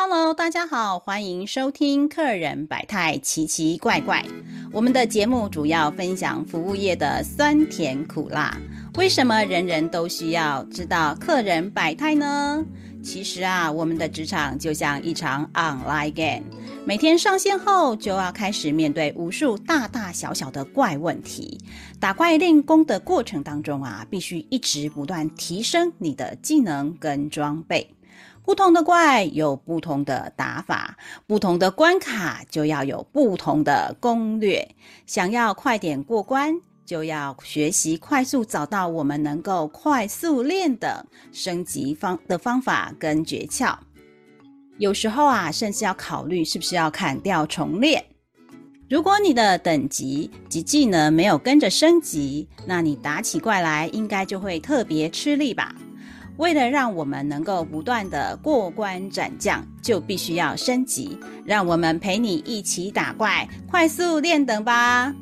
Hello，大家好，欢迎收听《客人百态奇奇怪怪》。我们的节目主要分享服务业的酸甜苦辣。为什么人人都需要知道客人百态呢？其实啊，我们的职场就像一场 online game，每天上线后就要开始面对无数大大小小的怪问题。打怪练功的过程当中啊，必须一直不断提升你的技能跟装备。不同的怪有不同的打法，不同的关卡就要有不同的攻略。想要快点过关，就要学习快速找到我们能够快速练的升级方的方法跟诀窍。有时候啊，甚至要考虑是不是要砍掉重练。如果你的等级及技能没有跟着升级，那你打起怪来应该就会特别吃力吧。为了让我们能够不断的过关斩将，就必须要升级。让我们陪你一起打怪，快速练等吧！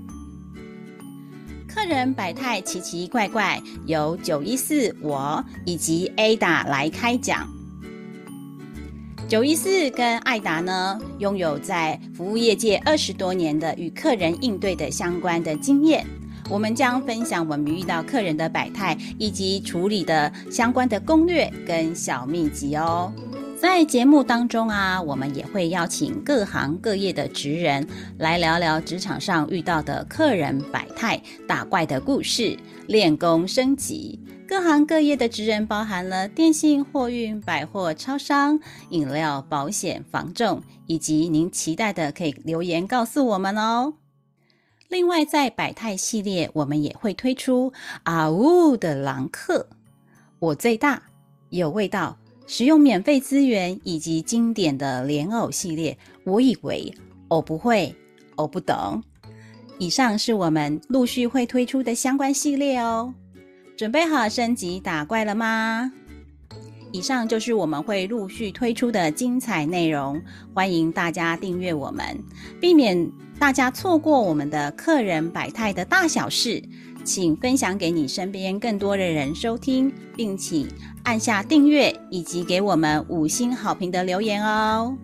客人百态奇奇怪怪，由九一四我以及 Ada 来开讲。九一四跟艾达呢，拥有在服务业界二十多年的与客人应对的相关的经验。我们将分享我们遇到客人的百态，以及处理的相关的攻略跟小秘籍哦。在节目当中啊，我们也会邀请各行各业的职人来聊聊职场上遇到的客人百态、打怪的故事、练功升级。各行各业的职人包含了电信、货运、百货、超商、饮料、保险、防重，以及您期待的，可以留言告诉我们哦。另外，在百态系列，我们也会推出啊呜的狼客，我最大，有味道，使用免费资源以及经典的莲藕系列。我以为我不会，我不懂。以上是我们陆续会推出的相关系列哦。准备好升级打怪了吗？以上就是我们会陆续推出的精彩内容，欢迎大家订阅我们，避免大家错过我们的客人百态的大小事。请分享给你身边更多的人收听，并请按下订阅以及给我们五星好评的留言哦。